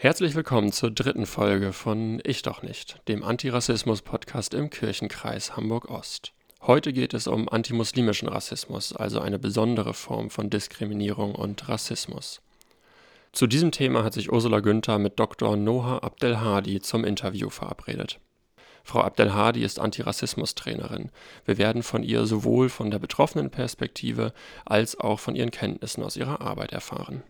Herzlich willkommen zur dritten Folge von Ich doch nicht, dem Antirassismus-Podcast im Kirchenkreis Hamburg-Ost. Heute geht es um antimuslimischen Rassismus, also eine besondere Form von Diskriminierung und Rassismus. Zu diesem Thema hat sich Ursula Günther mit Dr. Noha Abdelhadi zum Interview verabredet. Frau Abdelhadi ist Antirassismus-Trainerin. Wir werden von ihr sowohl von der betroffenen Perspektive als auch von ihren Kenntnissen aus ihrer Arbeit erfahren.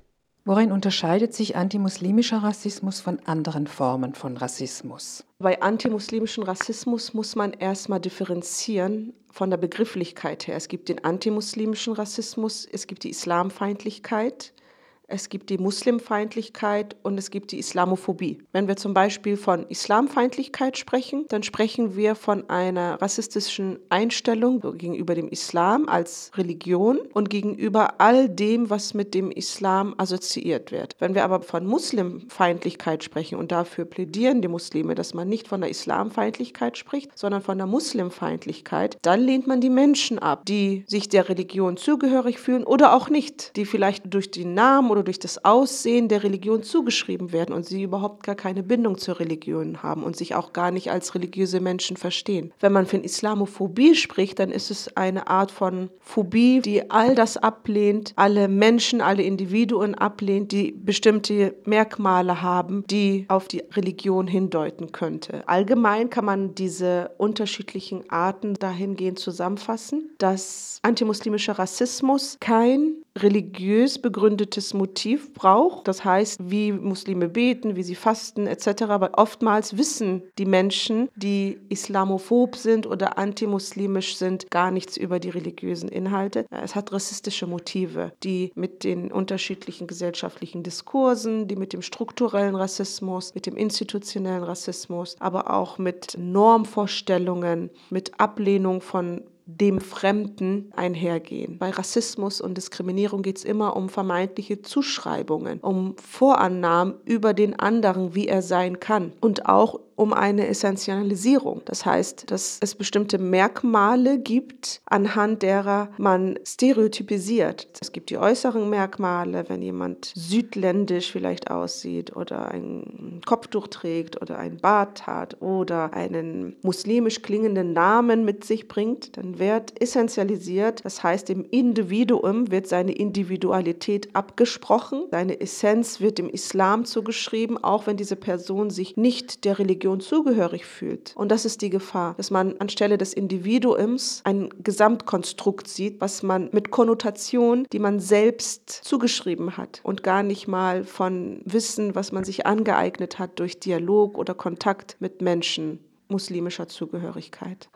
Worin unterscheidet sich antimuslimischer Rassismus von anderen Formen von Rassismus? Bei antimuslimischem Rassismus muss man erstmal differenzieren von der Begrifflichkeit her. Es gibt den antimuslimischen Rassismus, es gibt die Islamfeindlichkeit, es gibt die Muslimfeindlichkeit und es gibt die Islamophobie. Wenn wir zum Beispiel von Islamfeindlichkeit sprechen, dann sprechen wir von einer rassistischen Einstellung gegenüber dem Islam als Religion und gegenüber all dem, was mit dem Islam assoziiert wird. Wenn wir aber von Muslimfeindlichkeit sprechen und dafür plädieren die Muslime, dass man nicht von der Islamfeindlichkeit spricht, sondern von der Muslimfeindlichkeit, dann lehnt man die Menschen ab, die sich der Religion zugehörig fühlen oder auch nicht, die vielleicht durch den Namen oder oder durch das Aussehen der Religion zugeschrieben werden und sie überhaupt gar keine Bindung zur Religion haben und sich auch gar nicht als religiöse Menschen verstehen. Wenn man von Islamophobie spricht, dann ist es eine Art von Phobie, die all das ablehnt, alle Menschen, alle Individuen ablehnt, die bestimmte Merkmale haben, die auf die Religion hindeuten könnte. Allgemein kann man diese unterschiedlichen Arten dahingehend zusammenfassen, dass antimuslimischer Rassismus kein religiös begründetes Motiv braucht. Das heißt, wie Muslime beten, wie sie fasten etc. Aber oftmals wissen die Menschen, die islamophob sind oder antimuslimisch sind, gar nichts über die religiösen Inhalte. Es hat rassistische Motive, die mit den unterschiedlichen gesellschaftlichen Diskursen, die mit dem strukturellen Rassismus, mit dem institutionellen Rassismus, aber auch mit Normvorstellungen, mit Ablehnung von dem Fremden einhergehen. Bei Rassismus und Diskriminierung geht es immer um vermeintliche Zuschreibungen, um Vorannahmen über den anderen, wie er sein kann und auch um eine Essentialisierung. Das heißt, dass es bestimmte Merkmale gibt, anhand derer man stereotypisiert. Es gibt die äußeren Merkmale, wenn jemand südländisch vielleicht aussieht oder ein Kopftuch trägt oder ein Bart hat oder einen muslimisch klingenden Namen mit sich bringt, dann wird essentialisiert. Das heißt, dem Individuum wird seine Individualität abgesprochen, seine Essenz wird dem Islam zugeschrieben, auch wenn diese Person sich nicht der Religion Religion zugehörig fühlt. Und das ist die Gefahr, dass man anstelle des Individuums ein Gesamtkonstrukt sieht, was man mit Konnotation, die man selbst zugeschrieben hat und gar nicht mal von Wissen, was man sich angeeignet hat durch Dialog oder Kontakt mit Menschen muslimischer Zugehörigkeit.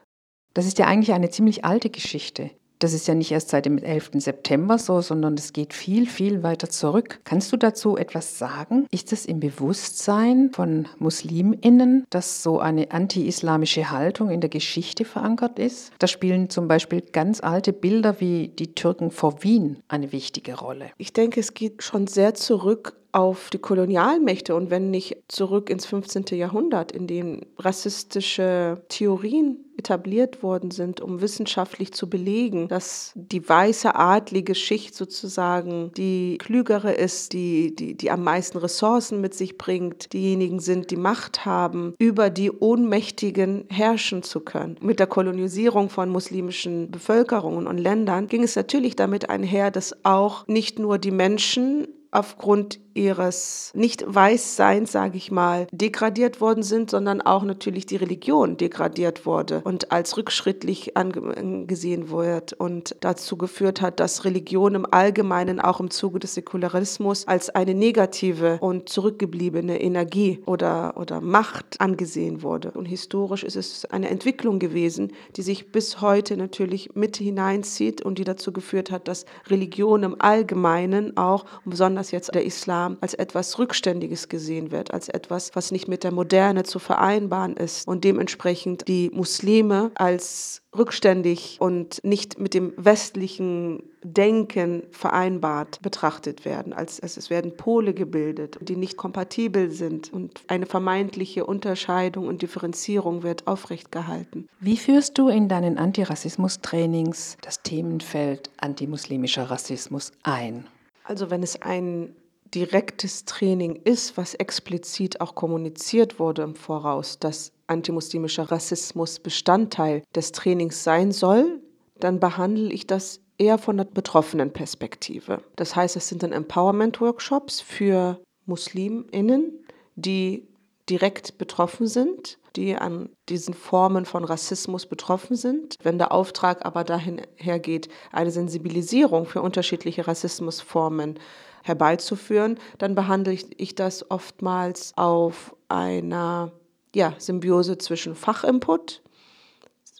Das ist ja eigentlich eine ziemlich alte Geschichte. Das ist ja nicht erst seit dem 11. September so, sondern es geht viel, viel weiter zurück. Kannst du dazu etwas sagen? Ist es im Bewusstsein von Musliminnen, dass so eine anti-islamische Haltung in der Geschichte verankert ist? Da spielen zum Beispiel ganz alte Bilder wie die Türken vor Wien eine wichtige Rolle. Ich denke, es geht schon sehr zurück auf die Kolonialmächte und wenn nicht zurück ins 15. Jahrhundert, in dem rassistische Theorien etabliert worden sind, um wissenschaftlich zu belegen, dass die weiße adlige Schicht sozusagen die klügere ist, die, die, die am meisten Ressourcen mit sich bringt, diejenigen sind, die Macht haben, über die Ohnmächtigen herrschen zu können. Mit der Kolonisierung von muslimischen Bevölkerungen und Ländern ging es natürlich damit einher, dass auch nicht nur die Menschen aufgrund ihres Nicht-Weißseins, sage ich mal, degradiert worden sind, sondern auch natürlich die Religion degradiert wurde und als rückschrittlich angesehen wird und dazu geführt hat, dass Religion im Allgemeinen auch im Zuge des Säkularismus als eine negative und zurückgebliebene Energie oder, oder Macht angesehen wurde. Und historisch ist es eine Entwicklung gewesen, die sich bis heute natürlich mit hineinzieht und die dazu geführt hat, dass Religion im Allgemeinen auch, besonders jetzt der Islam, Islam als etwas Rückständiges gesehen wird, als etwas, was nicht mit der Moderne zu vereinbaren ist und dementsprechend die Muslime als rückständig und nicht mit dem westlichen Denken vereinbart betrachtet werden. Als, als es werden Pole gebildet, die nicht kompatibel sind und eine vermeintliche Unterscheidung und Differenzierung wird aufrecht gehalten. Wie führst du in deinen Antirassismus-Trainings das Themenfeld antimuslimischer Rassismus ein? Also wenn es einen direktes Training ist, was explizit auch kommuniziert wurde im Voraus, dass antimuslimischer Rassismus Bestandteil des Trainings sein soll, dann behandle ich das eher von der betroffenen Perspektive. Das heißt, es sind dann Empowerment-Workshops für Musliminnen, die direkt betroffen sind, die an diesen Formen von Rassismus betroffen sind. Wenn der Auftrag aber dahin hergeht, eine Sensibilisierung für unterschiedliche Rassismusformen herbeizuführen, dann behandle ich das oftmals auf einer ja, Symbiose zwischen Fachinput,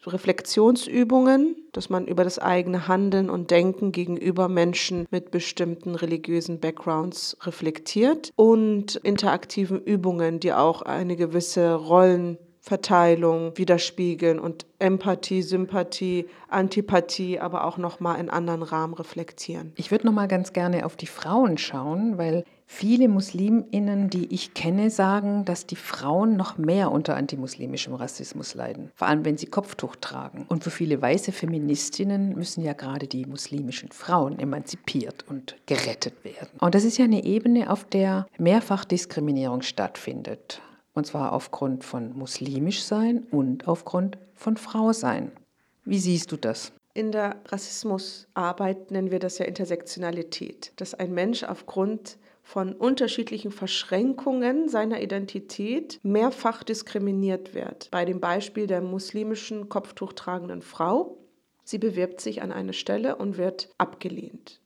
Reflexionsübungen, dass man über das eigene Handeln und Denken gegenüber Menschen mit bestimmten religiösen Backgrounds reflektiert und interaktiven Übungen, die auch eine gewisse Rollenverteilung widerspiegeln und Empathie, Sympathie, Antipathie, aber auch noch mal in anderen Rahmen reflektieren. Ich würde noch mal ganz gerne auf die Frauen schauen, weil Viele Musliminnen, die ich kenne, sagen, dass die Frauen noch mehr unter antimuslimischem Rassismus leiden, vor allem wenn sie Kopftuch tragen. Und für viele weiße Feministinnen müssen ja gerade die muslimischen Frauen emanzipiert und gerettet werden. Und das ist ja eine Ebene, auf der mehrfach Diskriminierung stattfindet. Und zwar aufgrund von muslimisch sein und aufgrund von Frau sein. Wie siehst du das? In der Rassismusarbeit nennen wir das ja Intersektionalität, dass ein Mensch aufgrund von unterschiedlichen Verschränkungen seiner Identität mehrfach diskriminiert wird. Bei dem Beispiel der muslimischen Kopftuch tragenden Frau. Sie bewirbt sich an eine Stelle und wird abgelehnt.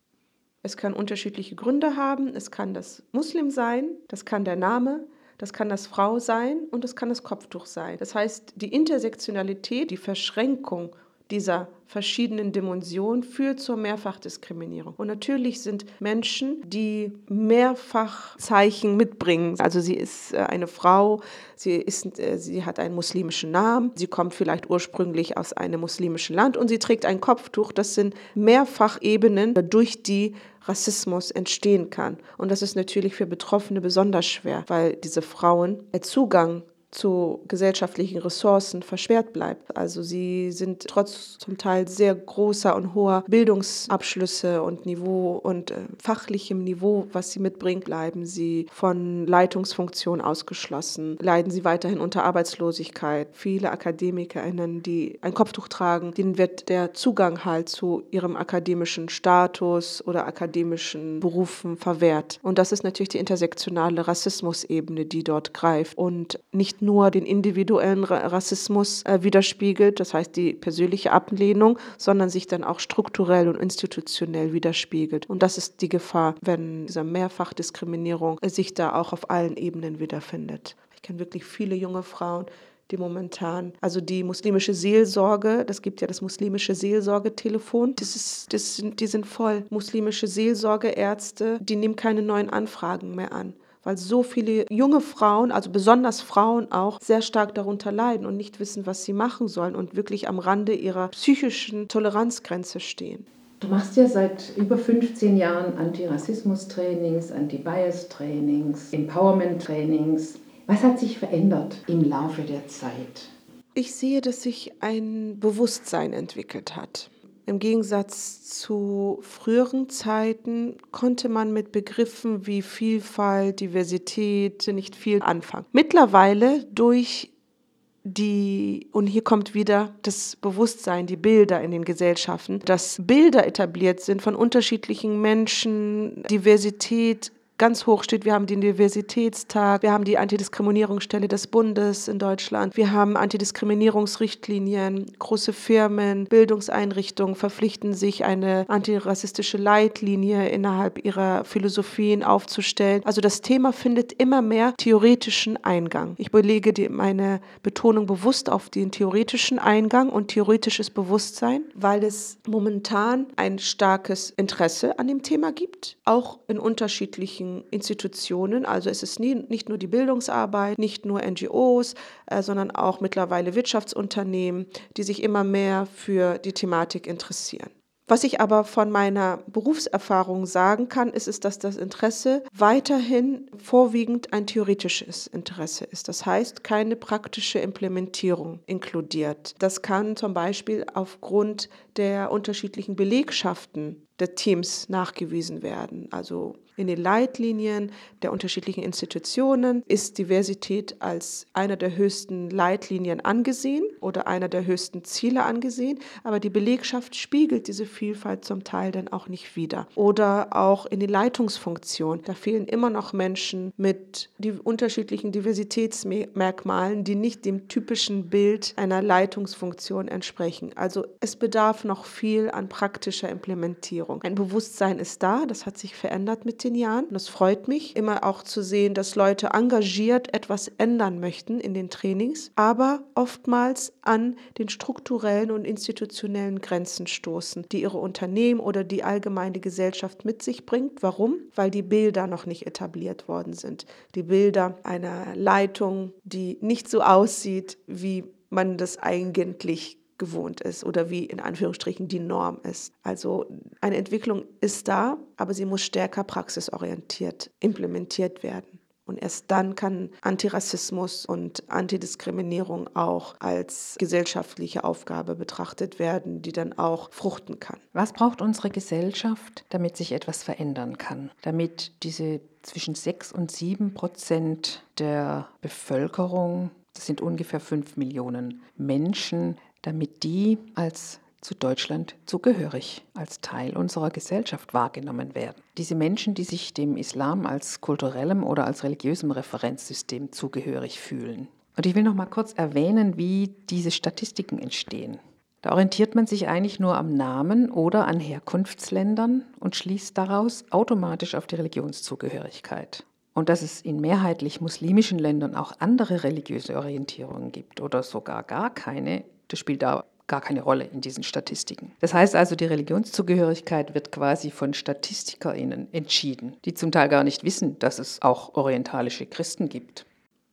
Es kann unterschiedliche Gründe haben. Es kann das Muslim sein, das kann der Name, das kann das Frau sein und es kann das Kopftuch sein. Das heißt, die Intersektionalität, die Verschränkung dieser verschiedenen Dimensionen führt zur Mehrfachdiskriminierung. Und natürlich sind Menschen, die mehrfach Zeichen mitbringen. Also sie ist äh, eine Frau, sie, ist, äh, sie hat einen muslimischen Namen, sie kommt vielleicht ursprünglich aus einem muslimischen Land und sie trägt ein Kopftuch. Das sind mehrfach Ebenen, durch die Rassismus entstehen kann. Und das ist natürlich für Betroffene besonders schwer, weil diese Frauen Zugang zu gesellschaftlichen Ressourcen versperrt bleibt. Also sie sind trotz zum Teil sehr großer und hoher Bildungsabschlüsse und Niveau und äh, fachlichem Niveau, was sie mitbringen, bleiben sie von Leitungsfunktion ausgeschlossen, leiden sie weiterhin unter Arbeitslosigkeit. Viele AkademikerInnen, die ein Kopftuch tragen, denen wird der Zugang halt zu ihrem akademischen Status oder akademischen Berufen verwehrt. Und das ist natürlich die intersektionale Rassismusebene, die dort greift und nicht nur den individuellen Rassismus äh, widerspiegelt, das heißt die persönliche Ablehnung, sondern sich dann auch strukturell und institutionell widerspiegelt. Und das ist die Gefahr, wenn diese Mehrfachdiskriminierung äh, sich da auch auf allen Ebenen wiederfindet. Ich kenne wirklich viele junge Frauen, die momentan, also die muslimische Seelsorge, das gibt ja das muslimische Seelsorgetelefon, das ist, das sind, die sind voll. Muslimische Seelsorgeärzte, die nehmen keine neuen Anfragen mehr an weil so viele junge Frauen, also besonders Frauen auch, sehr stark darunter leiden und nicht wissen, was sie machen sollen und wirklich am Rande ihrer psychischen Toleranzgrenze stehen. Du machst ja seit über 15 Jahren Antirassismus-Trainings, Anti-Bias-Trainings, Empowerment-Trainings. Was hat sich verändert im Laufe der Zeit? Ich sehe, dass sich ein Bewusstsein entwickelt hat. Im Gegensatz zu früheren Zeiten konnte man mit Begriffen wie Vielfalt, Diversität nicht viel anfangen. Mittlerweile durch die, und hier kommt wieder das Bewusstsein, die Bilder in den Gesellschaften, dass Bilder etabliert sind von unterschiedlichen Menschen, Diversität ganz hoch steht. Wir haben den Diversitätstag, wir haben die Antidiskriminierungsstelle des Bundes in Deutschland, wir haben Antidiskriminierungsrichtlinien, große Firmen, Bildungseinrichtungen verpflichten sich, eine antirassistische Leitlinie innerhalb ihrer Philosophien aufzustellen. Also das Thema findet immer mehr theoretischen Eingang. Ich belege die, meine Betonung bewusst auf den theoretischen Eingang und theoretisches Bewusstsein, weil es momentan ein starkes Interesse an dem Thema gibt, auch in unterschiedlichen öffentlichen Institutionen. Also es ist nie, nicht nur die Bildungsarbeit, nicht nur NGOs, äh, sondern auch mittlerweile Wirtschaftsunternehmen, die sich immer mehr für die Thematik interessieren. Was ich aber von meiner Berufserfahrung sagen kann, ist, ist, dass das Interesse weiterhin vorwiegend ein theoretisches Interesse ist. Das heißt, keine praktische Implementierung inkludiert. Das kann zum Beispiel aufgrund der unterschiedlichen Belegschaften der Teams nachgewiesen werden. Also In den Leitlinien der unterschiedlichen Institutionen ist Diversität als einer der höchsten Leitlinien angesehen oder einer der höchsten Ziele angesehen, aber die Belegschaft spiegelt diese Vielfalt zum Teil dann auch nicht wider. Oder auch in den Leitungsfunktionen, da fehlen immer noch Menschen mit die unterschiedlichen Diversitätsmerkmalen, die nicht dem typischen Bild einer Leitungsfunktion entsprechen. Also es bedarf noch viel an praktischer Implementierung. Ein Bewusstsein ist da, das hat sich verändert mit den Jahren. Es freut mich, immer auch zu sehen, dass Leute engagiert etwas ändern möchten in den Trainings, aber oftmals an den strukturellen und institutionellen Grenzen stoßen, die ihre Unternehmen oder die allgemeine Gesellschaft mit sich bringt. Warum? Weil die Bilder noch nicht etabliert worden sind. Die Bilder einer Leitung, die nicht so aussieht, wie man das eigentlich gewohnt ist oder wie in Anführungsstrichen die Norm ist. Also eine Entwicklung ist da, aber sie muss stärker praxisorientiert implementiert werden. Und erst dann kann Antirassismus und Antidiskriminierung auch als gesellschaftliche Aufgabe betrachtet werden, die dann auch fruchten kann. Was braucht unsere Gesellschaft, damit sich etwas verändern kann? Damit diese zwischen 6 und 7 Prozent der Bevölkerung, das sind ungefähr 5 Millionen Menschen, damit die als zu Deutschland zugehörig, als Teil unserer Gesellschaft wahrgenommen werden. Diese Menschen, die sich dem Islam als kulturellem oder als religiösem Referenzsystem zugehörig fühlen. Und ich will noch mal kurz erwähnen, wie diese Statistiken entstehen. Da orientiert man sich eigentlich nur am Namen oder an Herkunftsländern und schließt daraus automatisch auf die Religionszugehörigkeit. Und dass es in mehrheitlich muslimischen Ländern auch andere religiöse Orientierungen gibt oder sogar gar keine, das spielt da gar keine Rolle in diesen Statistiken. Das heißt also, die Religionszugehörigkeit wird quasi von StatistikerInnen entschieden, die zum Teil gar nicht wissen, dass es auch orientalische Christen gibt.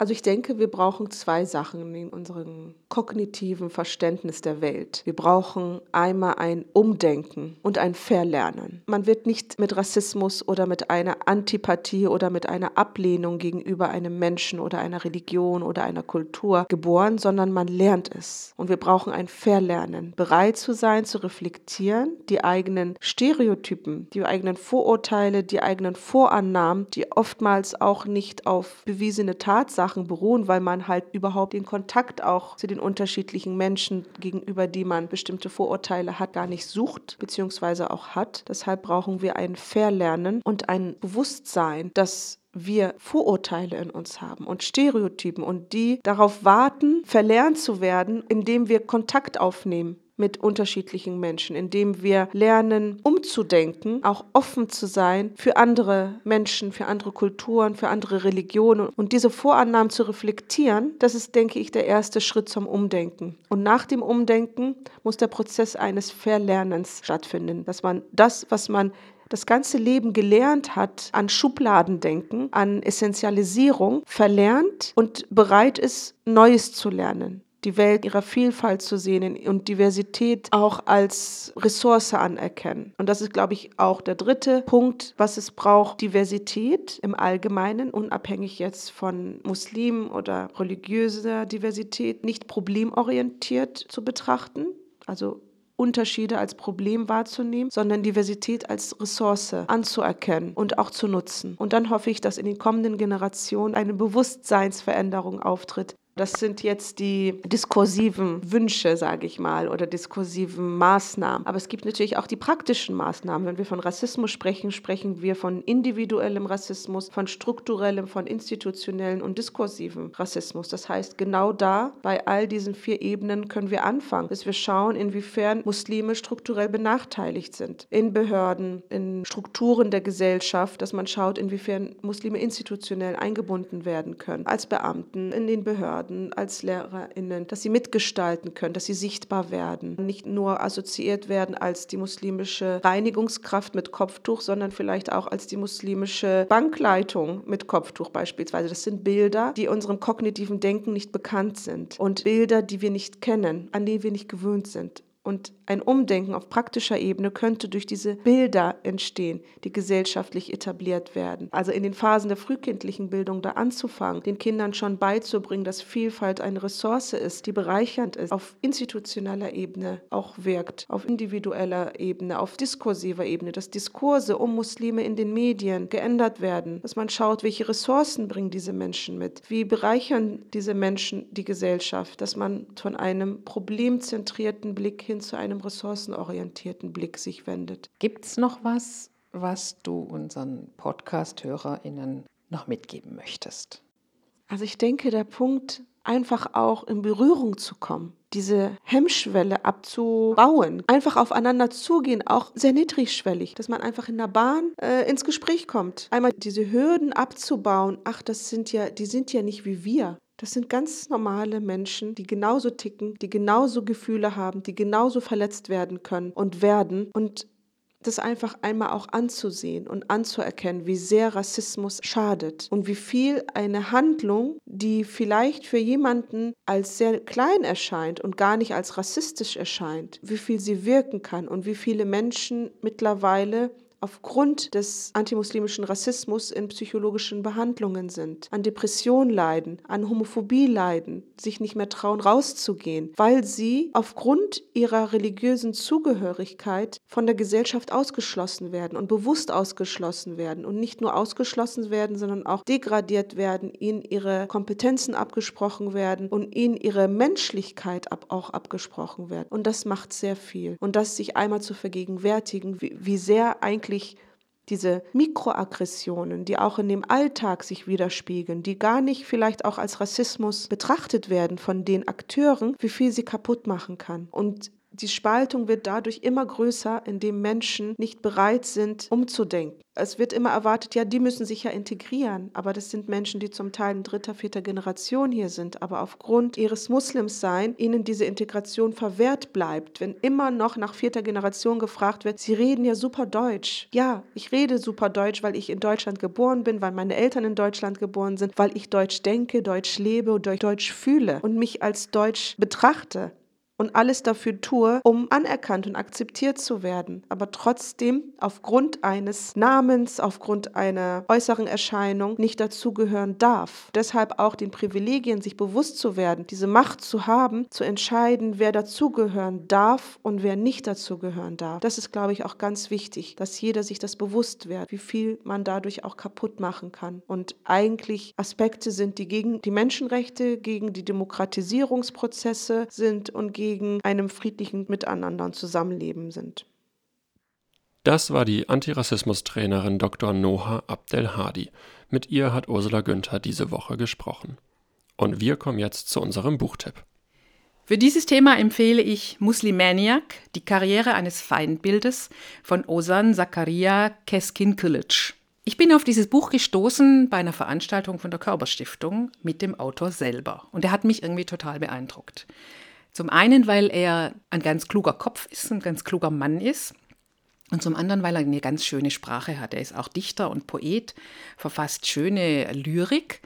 Also ich denke, wir brauchen zwei Sachen in unserem kognitiven Verständnis der Welt. Wir brauchen einmal ein Umdenken und ein Verlernen. Man wird nicht mit Rassismus oder mit einer Antipathie oder mit einer Ablehnung gegenüber einem Menschen oder einer Religion oder einer Kultur geboren, sondern man lernt es. Und wir brauchen ein Verlernen, bereit zu sein, zu reflektieren, die eigenen Stereotypen, die eigenen Vorurteile, die eigenen Vorannahmen, die oftmals auch nicht auf bewiesene Tatsachen Sachen beruhen, weil man halt überhaupt den Kontakt auch zu den unterschiedlichen Menschen, gegenüber die man bestimmte Vorurteile hat, gar nicht sucht, beziehungsweise auch hat. Deshalb brauchen wir ein Verlernen und ein Bewusstsein, dass wir Vorurteile in uns haben und Stereotypen und die darauf warten, verlernt zu werden, indem wir Kontakt aufnehmen mit unterschiedlichen Menschen, indem wir lernen, umzudenken, auch offen zu sein für andere Menschen, für andere Kulturen, für andere Religionen und diese Vorannahmen zu reflektieren, das ist, denke ich, der erste Schritt zum Umdenken. Und nach dem Umdenken muss der Prozess eines Verlernens stattfinden, dass man das, was man das ganze Leben gelernt hat an Schubladendenken, an Essentialisierung, verlernt und bereit ist, Neues zu lernen die Welt ihrer Vielfalt zu sehen und Diversität auch als Ressource anerkennen. Und das ist, glaube ich, auch der dritte Punkt, was es braucht. Diversität im Allgemeinen, unabhängig jetzt von Muslimen oder religiöser Diversität, nicht problemorientiert zu betrachten. Also Unterschiede als Problem wahrzunehmen, sondern Diversität als Ressource anzuerkennen und auch zu nutzen. Und dann hoffe ich, dass in den kommenden Generationen eine Bewusstseinsveränderung auftritt, das sind jetzt die diskursiven Wünsche, sage ich mal, oder diskursiven Maßnahmen. Aber es gibt natürlich auch die praktischen Maßnahmen. Wenn wir von Rassismus sprechen, sprechen wir von individuellem Rassismus, von strukturellem, von institutionellem und diskursiven Rassismus. Das heißt, genau da, bei all diesen vier Ebenen, können wir anfangen, dass wir schauen, inwiefern Muslime strukturell benachteiligt sind. In Behörden, in Strukturen der Gesellschaft, dass man schaut, inwiefern Muslime institutionell eingebunden werden können, als Beamten, in den Behörden werden als LehrerInnen, dass sie mitgestalten können, dass sie sichtbar werden. Nicht nur assoziiert werden als die muslimische Reinigungskraft mit Kopftuch, sondern vielleicht auch als die muslimische Bankleitung mit Kopftuch beispielsweise. Das sind Bilder, die unserem kognitiven Denken nicht bekannt sind und Bilder, die wir nicht kennen, an die wir nicht gewöhnt sind. Und ein Umdenken auf praktischer Ebene könnte durch diese Bilder entstehen, die gesellschaftlich etabliert werden. Also in den Phasen der frühkindlichen Bildung da anzufangen, den Kindern schon beizubringen, dass Vielfalt eine Ressource ist, die bereichernd ist, auf institutioneller Ebene auch wirkt, auf individueller Ebene, auf diskursiver Ebene, dass Diskurse um Muslime in den Medien geändert werden, dass man schaut, welche Ressourcen bringen diese Menschen mit, wie bereichern diese Menschen die Gesellschaft, dass man von einem problemzentrierten Blick hin hin zu einem ressourcenorientierten Blick sich wendet. Gibt es noch was, was du unseren Podcast-HörerInnen noch mitgeben möchtest? Also ich denke, der Punkt, einfach auch in Berührung zu kommen, diese Hemmschwelle abzubauen, einfach aufeinander zugehen, auch sehr niedrigschwellig, dass man einfach in der Bahn äh, ins Gespräch kommt. Einmal diese Hürden abzubauen, ach, das sind ja, die sind ja nicht wie wir. Das sind ganz normale Menschen, die genauso ticken, die genauso Gefühle haben, die genauso verletzt werden können und werden. Und das einfach einmal auch anzusehen und anzuerkennen, wie sehr Rassismus schadet und wie viel eine Handlung, die vielleicht für jemanden als sehr klein erscheint und gar nicht als rassistisch erscheint, wie viel sie wirken kann und wie viele Menschen mittlerweile aufgrund des antimuslimischen Rassismus in psychologischen Behandlungen sind, an Depression leiden, an Homophobie leiden, sich nicht mehr trauen rauszugehen, weil sie aufgrund ihrer religiösen Zugehörigkeit von der Gesellschaft ausgeschlossen werden und bewusst ausgeschlossen werden und nicht nur ausgeschlossen werden, sondern auch degradiert werden, ihnen ihre Kompetenzen abgesprochen werden und ihnen ihre Menschlichkeit ab, auch abgesprochen werden. Und das macht sehr viel. Und das sich einmal zu vergegenwärtigen, wie, wie sehr eigentlich wirklich diese Mikroaggressionen, die auch in dem Alltag sich widerspiegeln, die gar nicht vielleicht auch als Rassismus betrachtet werden von den Akteuren, wie viel sie kaputt machen kann. Und die Spaltung wird dadurch immer größer, indem Menschen nicht bereit sind, umzudenken. Es wird immer erwartet, ja, die müssen sich ja integrieren, aber das sind Menschen, die zum Teil in dritter, vierter Generation hier sind, aber aufgrund ihres Muslimsein ihnen diese Integration verwehrt bleibt, wenn immer noch nach vierter Generation gefragt wird, sie reden ja super Deutsch. Ja, ich rede super Deutsch, weil ich in Deutschland geboren bin, weil meine Eltern in Deutschland geboren sind, weil ich Deutsch denke, Deutsch lebe und Deutsch fühle und mich als Deutsch betrachte und alles dafür tue, um anerkannt und akzeptiert zu werden, aber trotzdem aufgrund eines Namens, aufgrund einer äußeren Erscheinung nicht dazugehören darf. Deshalb auch den Privilegien sich bewusst zu werden, diese Macht zu haben, zu entscheiden, wer dazugehören darf und wer nicht dazugehören darf. Das ist, glaube ich, auch ganz wichtig, dass jeder sich das bewusst wird, wie viel man dadurch auch kaputt machen kann und eigentlich Aspekte sind, die gegen die Menschenrechte, gegen die Demokratisierungsprozesse sind und gegen gegen einem friedlichen Miteinander und Zusammenleben sind. Das war die Antirassismus-Trainerin Dr. Noha Abdelhadi. Mit ihr hat Ursula Günther diese Woche gesprochen. Und wir kommen jetzt zu unserem Buchtipp. Für dieses Thema empfehle ich Muslimaniac, die Karriere eines Feindbildes von Osan Zakaria Keskin-Kilic. Ich bin auf dieses Buch gestoßen bei einer Veranstaltung von der Körperstiftung mit dem Autor selber. Und er hat mich irgendwie total beeindruckt. Zum einen, weil er ein ganz kluger Kopf ist, ein ganz kluger Mann ist. Und zum anderen, weil er eine ganz schöne Sprache hat. Er ist auch Dichter und Poet, verfasst schöne Lyrik.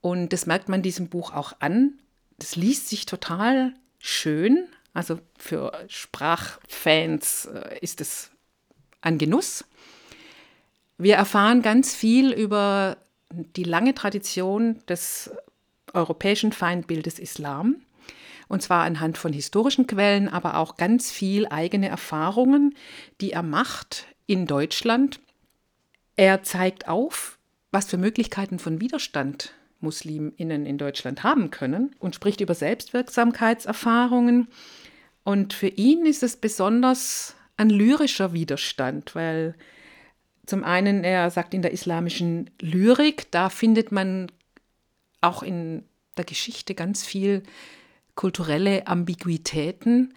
Und das merkt man diesem Buch auch an. Das liest sich total schön. Also für Sprachfans äh, ist es ein Genuss. Wir erfahren ganz viel über die lange Tradition des europäischen Feindbildes Islam und zwar anhand von historischen Quellen, aber auch ganz viel eigene Erfahrungen, die er macht in Deutschland. Er zeigt auf, was für Möglichkeiten von Widerstand Musliminnen in Deutschland haben können und spricht über Selbstwirksamkeitserfahrungen. Und für ihn ist es besonders ein lyrischer Widerstand, weil zum einen, er sagt in der islamischen Lyrik, da findet man auch in der Geschichte ganz viel kulturelle Ambiguitäten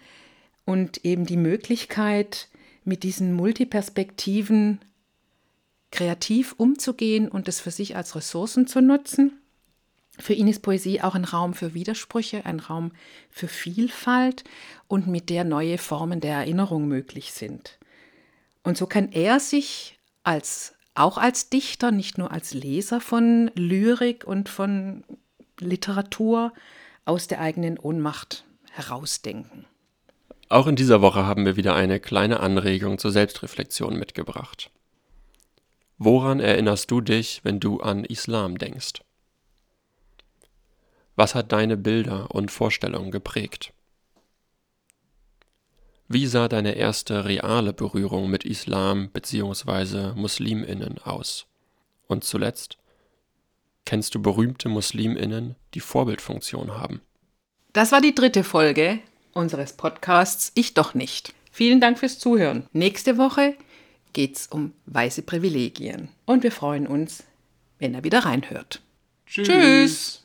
und eben die Möglichkeit, mit diesen Multiperspektiven kreativ umzugehen und es für sich als Ressourcen zu nutzen. Für ihn ist Poesie auch ein Raum für Widersprüche, ein Raum für Vielfalt und mit der neue Formen der Erinnerung möglich sind. Und so kann er sich als auch als Dichter, nicht nur als Leser von Lyrik und von Literatur, aus der eigenen Ohnmacht herausdenken. Auch in dieser Woche haben wir wieder eine kleine Anregung zur Selbstreflexion mitgebracht. Woran erinnerst du dich, wenn du an Islam denkst? Was hat deine Bilder und Vorstellungen geprägt? Wie sah deine erste reale Berührung mit Islam bzw. Musliminnen aus? Und zuletzt, kennst du berühmte Musliminnen, die Vorbildfunktion haben? Das war die dritte Folge unseres Podcasts Ich doch nicht. Vielen Dank fürs Zuhören. Nächste Woche geht's um weiße Privilegien. Und wir freuen uns, wenn er wieder reinhört. Tschüss. Tschüss.